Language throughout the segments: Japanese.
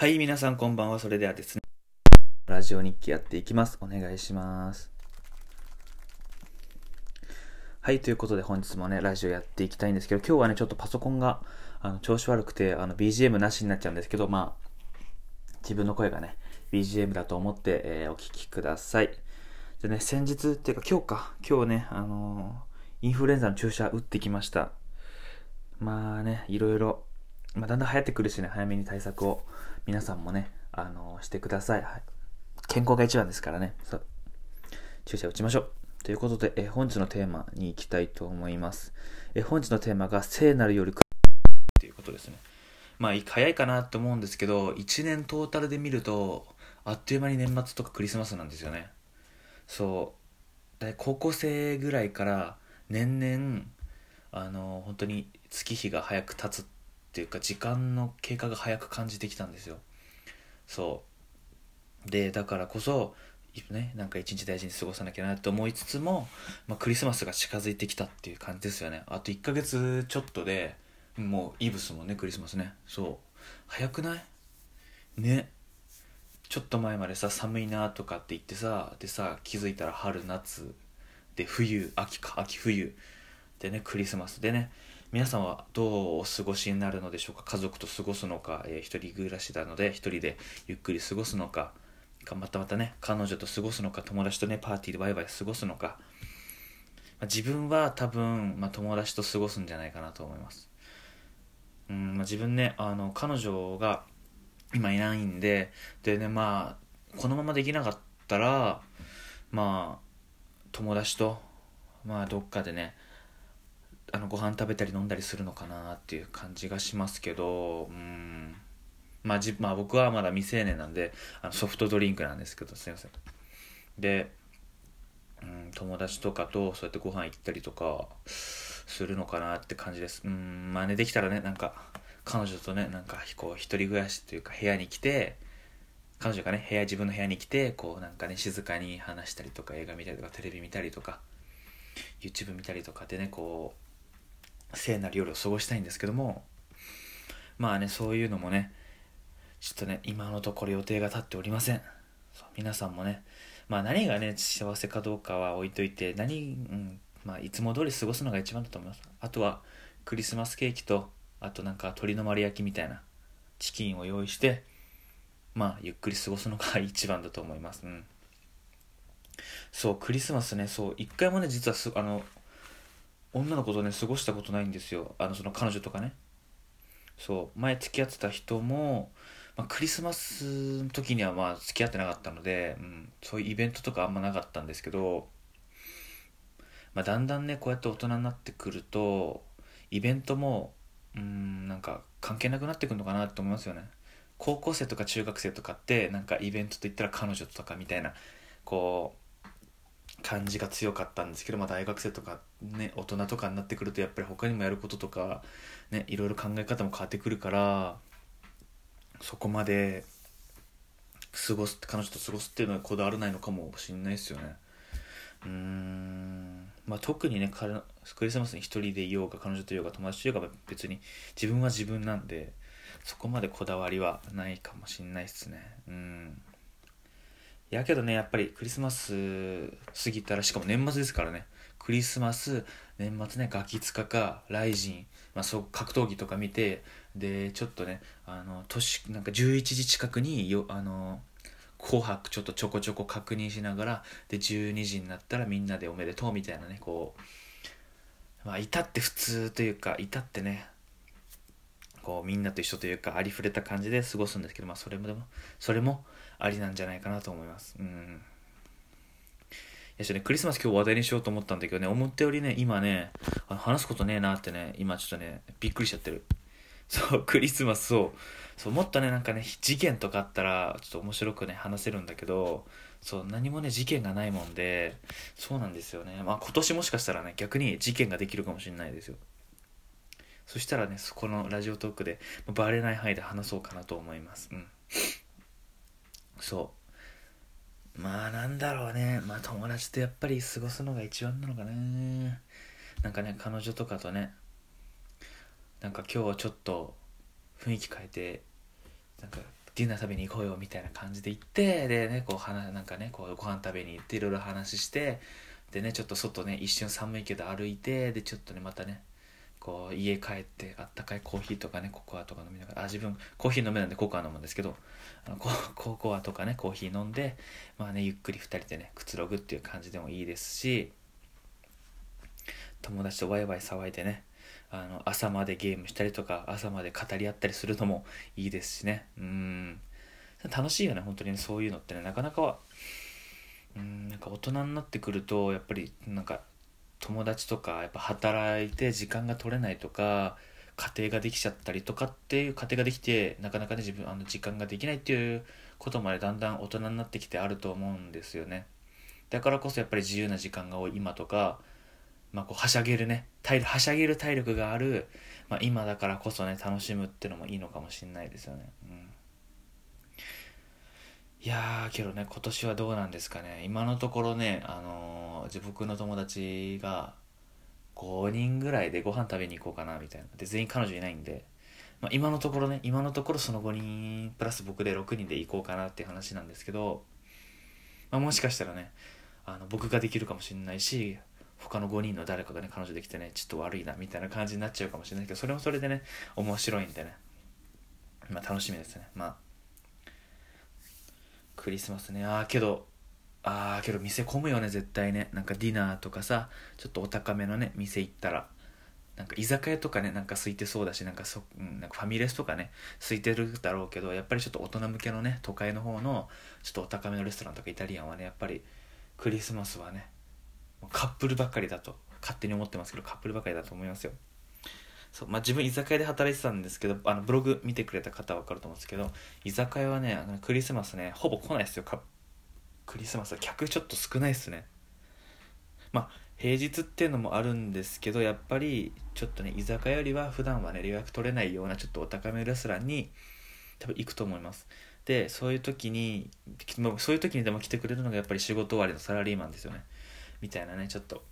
はい、皆さんこんばんは。それではですね、ラジオ日記やっていきます。お願いします。はい、ということで本日もね、ラジオやっていきたいんですけど、今日はね、ちょっとパソコンがあの調子悪くて、あの BGM なしになっちゃうんですけど、まあ、自分の声がね、BGM だと思って、えーお聞きください。でね、先日っていうか今日か、今日ね、あのーインフルエンザの注射打ってきました。まあね、いろいろ、まあ、だんだん流行ってくるしね、早めに対策を皆さんもね、あのーしてください。はい。健康が一番ですからね。そう。注射打ちましょう。ということで、えー本日のテーマに行きたいと思います。えー本日のテーマが、聖なるよりくっていうことですね。まあ、い早いかなと思うんですけど、1年トータルで見ると、あっという間に年末とかクリスマスなんですよね。そう。で高校生ぐらいから年々、あの、本当に月日が早く経つってていうか、時間の経過が早く感じてきたんですよ。そう。で、だからこそ、ね、なんか一日大事に過ごさなきゃなと思いつつも、まあ、クリスマスが近づいてきたっていう感じですよね。あと1ヶ月ちょっとで、もうイブスもね、クリスマスね。そう。早くない？ね。ちょっと前までさ、寒いなとかって言ってさ、でさ、気づいたら春、夏、で、冬、秋か、秋、冬。でね、クリスマスでね、皆さんはどうお過ごしになるのでしょうか？家族と過ごすのか、えー一人暮らしなので一人でゆっくり過ごすのか？またまたね彼女と過ごすのか？友達とねパーティーでワイワイ過ごすのか、まあ自分は多分、まあ、友達と過ごすんじゃないかなと思います。うん、まあ、自分ねあの彼女が今いないんででねまあこのままできなかったらまあ友達とまあどっかでねあのご飯食べたり飲んだりするのかなっていう感じがしますけどうん。まあじ、まあ、僕はまだ未成年なんであのソフトドリンクなんですけどすいません。で、うん、友達とかとそうやってご飯行ったりとかするのかなって感じです。うんまあねできたらねなんか彼女とねなんかこう一人暮らしというか部屋に来て彼女がね部屋自分の部屋に来てこうなんかね静かに話したりとか映画見たりとかテレビ見たりとか YouTube 見たりとかでねこう聖なる夜を過ごしたいんですけどもまあねそういうのもねちょっとね今のところ予定が立っておりません。皆さんもねまあ何がね幸せかどうかは置いといて何、うんまあ、いつも通り過ごすのが一番だと思います。あとはクリスマスケーキとあとなんか鶏の丸焼きみたいなチキンを用意してまあゆっくり過ごすのが一番だと思います。うん。そうクリスマスねそう一回もね実はあの女の子とね過ごしたことないんですよ。あのその彼女とかね。そう。前付き合ってた人も、まあ、クリスマスの時にはまあ付き合ってなかったので、うん、そういうイベントとかあんまなかったんですけど、まあ、だんだんねこうやって大人になってくるとイベントもうんなんか関係なくなってくるのかなって思いますよね。高校生とか中学生とかってなんかイベントといったら彼女とかみたいなこう感じが強かったんですけど、まあ、大学生とかね大人とかになってくるとやっぱり他にもやることとかねいろいろ考え方も変わってくるからそこまで過ごす彼女と過ごすっていうのはこだわらないのかもしれないですよね。うーん。まあ特にねクリスマスに一人でいようが彼女といようが友達といようが別に自分は自分なんでそこまでこだわりはないかもしれないですね。うん。やけどねやっぱりクリスマス過ぎたらしかも年末ですからね。クリスマス年末ねガキ使かライジン、まあ、そう格闘技とか見てでちょっとねあの年なんか11時近くによあの紅白ちょっとちょこちょこ確認しながらで12時になったらみんなでおめでとうみたいなねこうまあ至って普通というか至ってねこうみんなと一緒というかありふれた感じで過ごすんですけどまあそれもでもそれもありなんじゃないかなと思います。うん。いやちょっとねクリスマス今日話題にしようと思ったんだけどね思ったよりね今ねあの話すことねえなってね今ちょっとねびっくりしちゃってる。そうクリスマスそうそうもっとねなんかね事件とかあったらちょっと面白くね話せるんだけどそう何もね事件がないもんでそうなんですよね。まあ今年もしかしたらね逆に事件ができるかもしれないですよ。そしたらねそこのラジオトークでバレない範囲で話そうかなと思います。うん。そう。まあなんだろうね。まあ友達とやっぱり過ごすのが一番なのかななんかね彼女とかとね。なんか今日はちょっと雰囲気変えてなんかディナー食べに行こうよみたいな感じで行ってでねこう話なんかねこうご飯食べに行っていろいろ話してでねちょっと外ね一瞬寒いけど歩いてでちょっとねまたねこう家帰ってあったかいコーヒーとかねココアとか飲みながらあ自分コーヒー飲めないんでココア飲むんですけどあの ココアとかねコーヒー飲んでまあねゆっくり2人でねくつろぐっていう感じでもいいですし友達とワイワイ騒いでねあの朝までゲームしたりとか朝まで語り合ったりするのもいいですしね。うん。楽しいよね本当に、そういうのってねなかなかはうんなんか大人になってくるとやっぱりなんか友達とかやっぱ働いて時間が取れないとか家庭ができちゃったりとかっていう家庭ができてなかなかね自分あの時間ができないっていうことまでだんだん大人になってきてあると思うんですよね。だからこそやっぱり自由な時間が多い今とかまあ、こうはしゃげるね体はしゃげる体力がある、まあ、今だからこそね楽しむっていうのもいいのかもしれないですよね、うん、いやーけどね今年はどうなんですかね。今のところねあのー、僕の友達が5人ぐらいでご飯食べに行こうかなみたいな。で全員彼女いないんで、まあ、今のところね今のところその5人プラス僕で6人で行こうかなっていう話なんですけど、まあ、もしかしたらねあの僕ができるかもしれないし他の5人の誰かがね彼女できてねちょっと悪いなみたいな感じになっちゃうかもしれないけどそれもそれでね面白いんでね。まあ楽しみですね。まあクリスマスね。ああけどああけど店混むよね絶対ね。なんかディナーとかさちょっとお高めのね店行ったら。なんか居酒屋とかねなんか空いてそうだしなんかそ、うん、なんかファミレスとかね空いてるだろうけどやっぱりちょっと大人向けのね都会の方のちょっとお高めのレストランとかイタリアンはねやっぱりクリスマスはねカップルばっかりだと勝手に思ってますけどカップルばっかりだと思いますよ。そうまあ、自分居酒屋で働いてたんですけどあのブログ見てくれた方は分かると思うんですけど居酒屋はねあのクリスマスねほぼ来ないですよ。クリスマスは客ちょっと少ないですね。まあ平日っていうのもあるんですけどやっぱりちょっとね居酒屋よりは普段はね予約取れないようなちょっとお高めレストランに多分行くと思います。でそういう時にそういう時にでも来てくれるのがやっぱり仕事終わりのサラリーマンですよね。みたいなねちょっと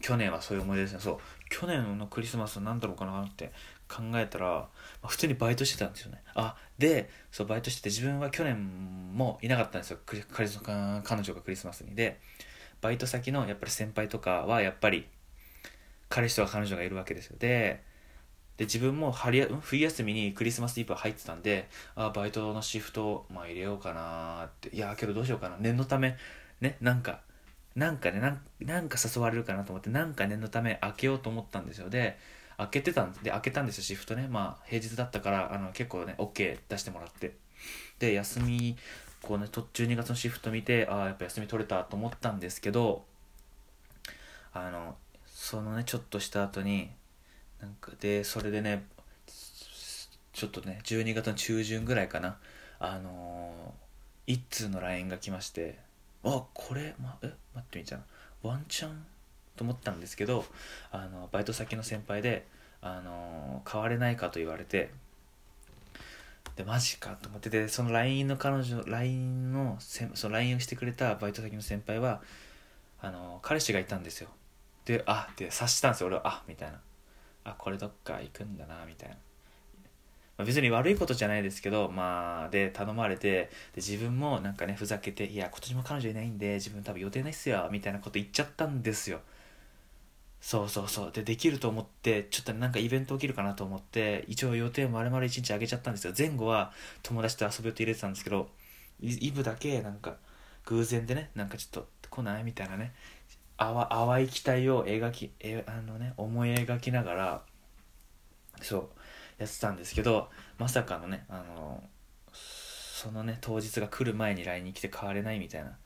去年はそういう思い出ですね。そう。去年のクリスマス何だろうかなって考えたら、まあ、普通にバイトしてたんですよね。あでそうバイトしてて自分は去年もいなかったんですよ。クリ彼女がクリスマスに。でバイト先のやっぱり先輩とかはやっぱり彼氏とか彼女がいるわけですよ。でで自分も春冬休みにクリスマスイブ入ってたんであバイトのシフト、まあ、入れようかなって。いやけどどうしようかな。念のためねなんかなんかねなんか誘われるかなと思ってなんか念のため開けようと思ったんですよ。で開けてたんで開けたんですよシフトね。まあ平日だったからあの結構ね OK 出してもらって。で休みこうね12月のシフト見てああやっぱ休み取れたと思ったんですけどあのそのねちょっとした後になんかでそれでねちょっとね12月の中旬ぐらいかな。あのー、一通の LINE が来ましてあこれ、ま、え待ってみちゃうワンチャンと思ったんですけどあのバイト先の先輩であの変われないかと言われてでマジかと思っててその LINE の彼女 LINE のその LINE をしてくれたバイト先の先輩はあの彼氏がいたんですよ。であって察したんですよ。俺はあみたいな。あこれどっか行くんだなみたいな。まあ、別に悪いことじゃないですけど、まあ、で、頼まれて、で、自分もなんかね、ふざけて、いや、今年も彼女いないんで、自分多分予定ないっすよ、みたいなこと言っちゃったんですよ。そうそうそう。で、できると思って、ちょっとなんかイベント起きるかなと思って、一応予定丸々1日あげちゃったんですよ。前後は友達と遊び予定入れてたんですけど、イブだけなんか偶然でね、なんかちょっと来ないみたいなね、淡い期待を描き、えあのね、思い描きながら、そう、やってたんですけどまさかのねあのそのね当日が来る前に LINE に来て変われないみたいな。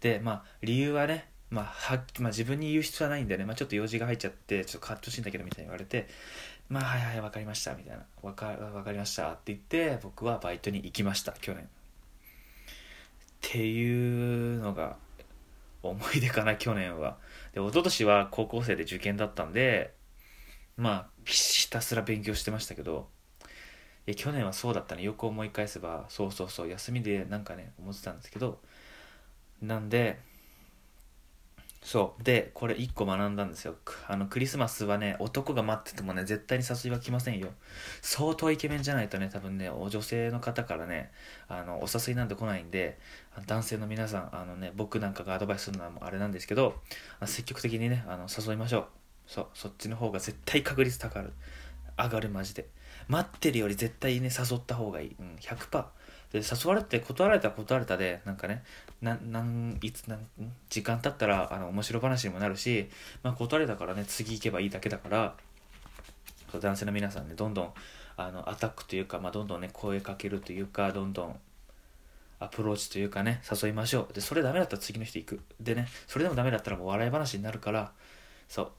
でまあ理由はねまあ、はまあ、自分に言う必要はないんでね、まあ、ちょっと用事が入っちゃってちょっと変わってほしいんだけどみたいに言われてまあはいはい分かりましたみたいな。分か分かりましたって言って僕はバイトに行きました去年。っていうのが思い出かな去年は。で一昨年は高校生で受験だったんでまあひたすら勉強してましたけどいや去年はそうだったね。よく思い返せばそうそうそう休みでなんかね思ってたんですけどなんでそう。でこれ1個学んだんですよ。あのクリスマスはね男が待っててもね絶対に誘いは来ませんよ。相当イケメンじゃないとね多分ねお女性の方からねあのお誘いなんて来ないんで男性の皆さんあのね僕なんかがアドバイスするのはあれなんですけど積極的にねあの誘いましょう。そうそっちの方が絶対確率高る。上がるマジで。待ってるより絶対ね誘った方がいい、うん、100%で誘われて断られたら断られたでなんかねななんいつなん時間経ったらあの面白話にもなるし、まあ、断れたからね次行けばいいだけだから男性の皆さんねどんどんあのアタックというか、まあ、どんどんね声かけるというかどんどんアプローチというかね誘いましょう。でそれダメだったら次の人行く。でねそれでもダメだったらもう笑い話になるからそう。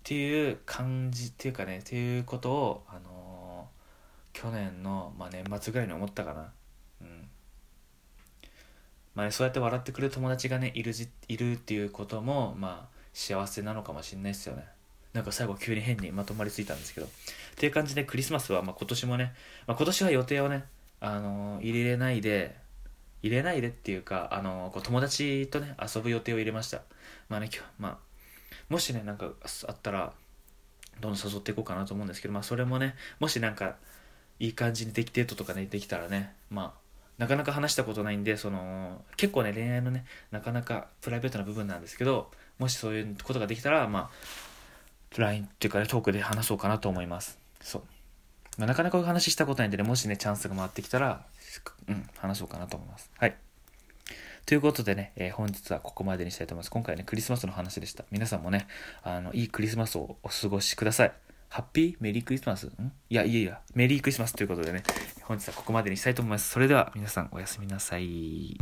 っていう感じっていうかねっていうことをあのー、去年の、まあ、年末ぐらいに思ったかな。うん。まあね、そうやって笑ってくれる友達がねいるじいるっていうこともまあ幸せなのかもしれないですよね。なんか最後急に変にまとまりついたんですけど。っていう感じでクリスマスはまあ今年もね、まあ、今年は予定をね、あのー、入れないで入れないでっていうか、あのー、こう友達とね遊ぶ予定を入れました。まあね今日まあもしねなんかあったらどんどん誘っていこうかなと思うんですけどまあそれもねもしなんかいい感じにできデートとかねできたらねまあなかなか話したことないんでその結構ね恋愛のねなかなかプライベートな部分なんですけどもしそういうことができたらまあ LINE っていうかねトークで話そうかなと思います。そう、まあ、なかなかお話ししたことないんでねもしねチャンスが回ってきたらうん話そうかなと思います。はい。ということでね、えー、本日はここまでにしたいと思います。今回ね、クリスマスの話でした。皆さんもね、あの、いいクリスマスをお過ごしください。ハッピー?メリークリスマス？ん？いや、いやいや、メリークリスマスということでね、本日はここまでにしたいと思います。それでは皆さんおやすみなさい。